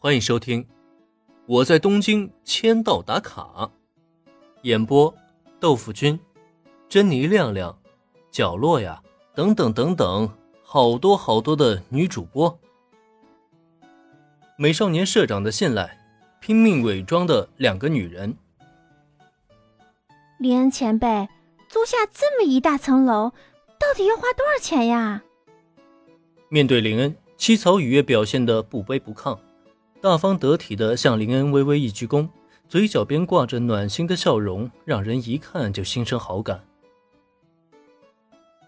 欢迎收听《我在东京签到打卡》，演播：豆腐君、珍妮亮亮、角落呀，等等等等，好多好多的女主播。美少年社长的信赖，拼命伪装的两个女人。林恩前辈，租下这么一大层楼，到底要花多少钱呀？面对林恩，七草雨月表现的不卑不亢。大方得体的向林恩微微一鞠躬，嘴角边挂着暖心的笑容，让人一看就心生好感。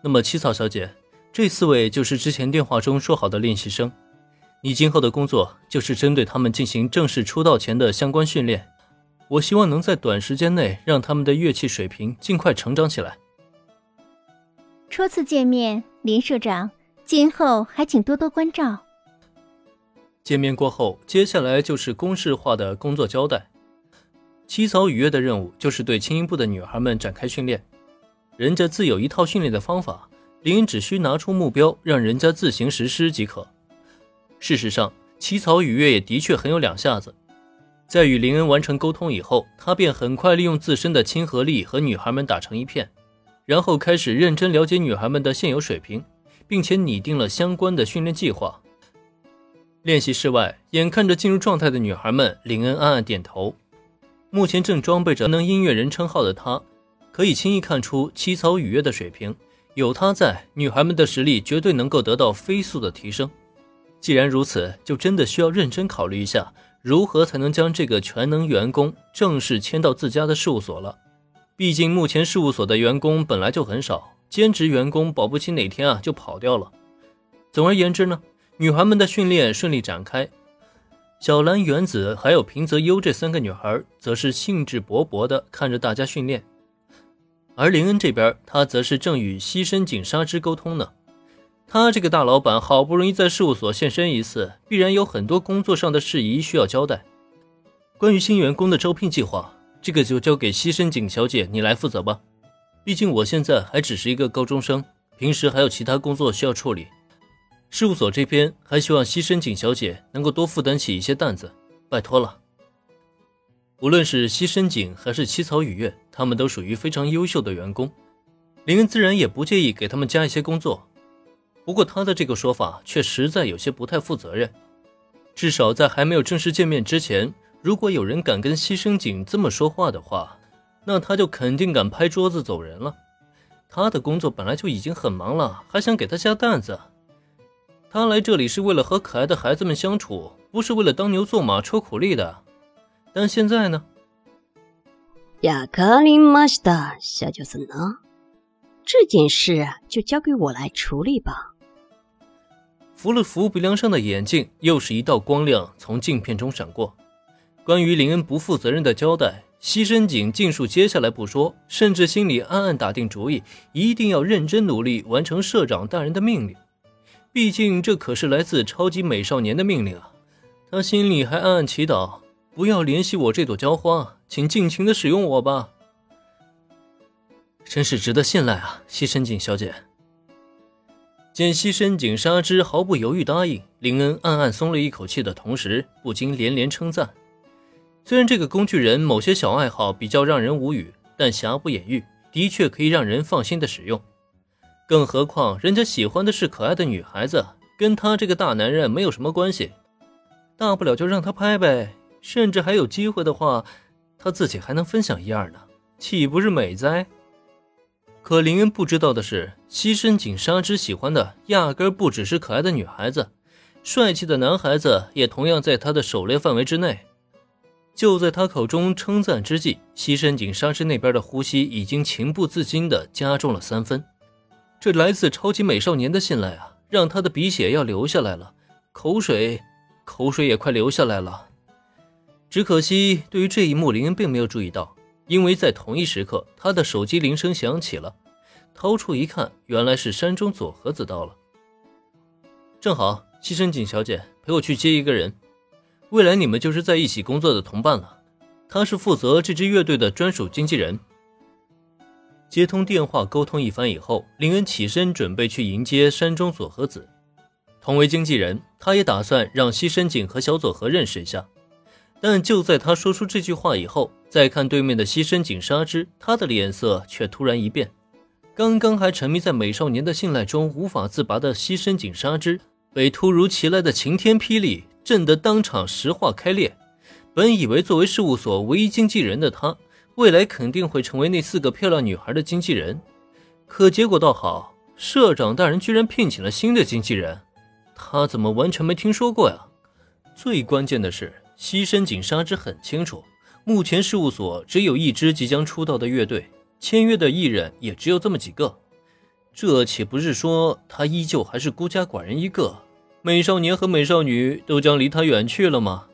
那么七草小姐，这四位就是之前电话中说好的练习生，你今后的工作就是针对他们进行正式出道前的相关训练。我希望能在短时间内让他们的乐器水平尽快成长起来。初次见面，林社长，今后还请多多关照。见面过后，接下来就是公式化的工作交代。七草雨月的任务就是对轻音部的女孩们展开训练，人家自有一套训练的方法，林恩只需拿出目标，让人家自行实施即可。事实上，七草雨月也的确很有两下子。在与林恩完成沟通以后，他便很快利用自身的亲和力和女孩们打成一片，然后开始认真了解女孩们的现有水平，并且拟定了相关的训练计划。练习室外，眼看着进入状态的女孩们，林恩暗暗点头。目前正装备着能音乐人称号的他，可以轻易看出七草雨月的水平。有他在，女孩们的实力绝对能够得到飞速的提升。既然如此，就真的需要认真考虑一下，如何才能将这个全能员工正式签到自家的事务所了。毕竟目前事务所的员工本来就很少，兼职员工保不齐哪天啊就跑掉了。总而言之呢。女孩们的训练顺利展开，小兰、原子还有平泽优这三个女孩则是兴致勃勃地看着大家训练，而林恩这边，他则是正与西深井纱织沟通呢。他这个大老板好不容易在事务所现身一次，必然有很多工作上的事宜需要交代。关于新员工的招聘计划，这个就交给西深井小姐你来负责吧。毕竟我现在还只是一个高中生，平时还有其他工作需要处理。事务所这边还希望西深井小姐能够多负担起一些担子，拜托了。无论是西深井还是七草雨月，他们都属于非常优秀的员工，林恩自然也不介意给他们加一些工作。不过他的这个说法却实在有些不太负责任。至少在还没有正式见面之前，如果有人敢跟西深井这么说话的话，那他就肯定敢拍桌子走人了。他的工作本来就已经很忙了，还想给他加担子。他来这里是为了和可爱的孩子们相处，不是为了当牛做马抽苦力的。但现在呢？亚卡里马西达小舅子呢？这件事就交给我来处理吧。扶了扶鼻梁上的眼镜，又是一道光亮从镜片中闪过。关于林恩不负责任的交代，西深井尽数接下来不说，甚至心里暗暗打定主意，一定要认真努力完成社长大人的命令。毕竟这可是来自超级美少年的命令啊！他心里还暗暗祈祷：不要怜惜我这朵娇花，请尽情的使用我吧。真是值得信赖啊，西深井小姐。见西深井纱织毫不犹豫答应，林恩暗暗松了一口气的同时，不禁连连称赞。虽然这个工具人某些小爱好比较让人无语，但瑕不掩瑜，的确可以让人放心的使用。更何况，人家喜欢的是可爱的女孩子，跟他这个大男人没有什么关系。大不了就让他拍呗，甚至还有机会的话，他自己还能分享一二呢，岂不是美哉？可林恩不知道的是，西深井纱织喜欢的压根不只是可爱的女孩子，帅气的男孩子也同样在他的狩猎范围之内。就在他口中称赞之际，西深井纱织那边的呼吸已经情不自禁地加重了三分。这来自超级美少年的信赖啊，让他的鼻血要流下来了，口水，口水也快流下来了。只可惜，对于这一幕，林恩并没有注意到，因为在同一时刻，他的手机铃声响起了。掏出一看，原来是山中佐和子到了。正好，西深井小姐陪我去接一个人，未来你们就是在一起工作的同伴了。他是负责这支乐队的专属经纪人。接通电话沟通一番以后，林恩起身准备去迎接山中佐和子。同为经纪人，他也打算让西深井和小佐和认识一下。但就在他说出这句话以后，再看对面的西深井纱织，他的脸色却突然一变。刚刚还沉迷在美少年的信赖中无法自拔的西深井纱织，被突如其来的晴天霹雳震得当场石化开裂。本以为作为事务所唯一经纪人的他，未来肯定会成为那四个漂亮女孩的经纪人，可结果倒好，社长大人居然聘请了新的经纪人，他怎么完全没听说过呀？最关键的是。西深井纱织很清楚，目前事务所只有一支即将出道的乐队，签约的艺人也只有这么几个，这岂不是说他依旧还是孤家寡人一个？美少年和美少女都将离他远去了吗？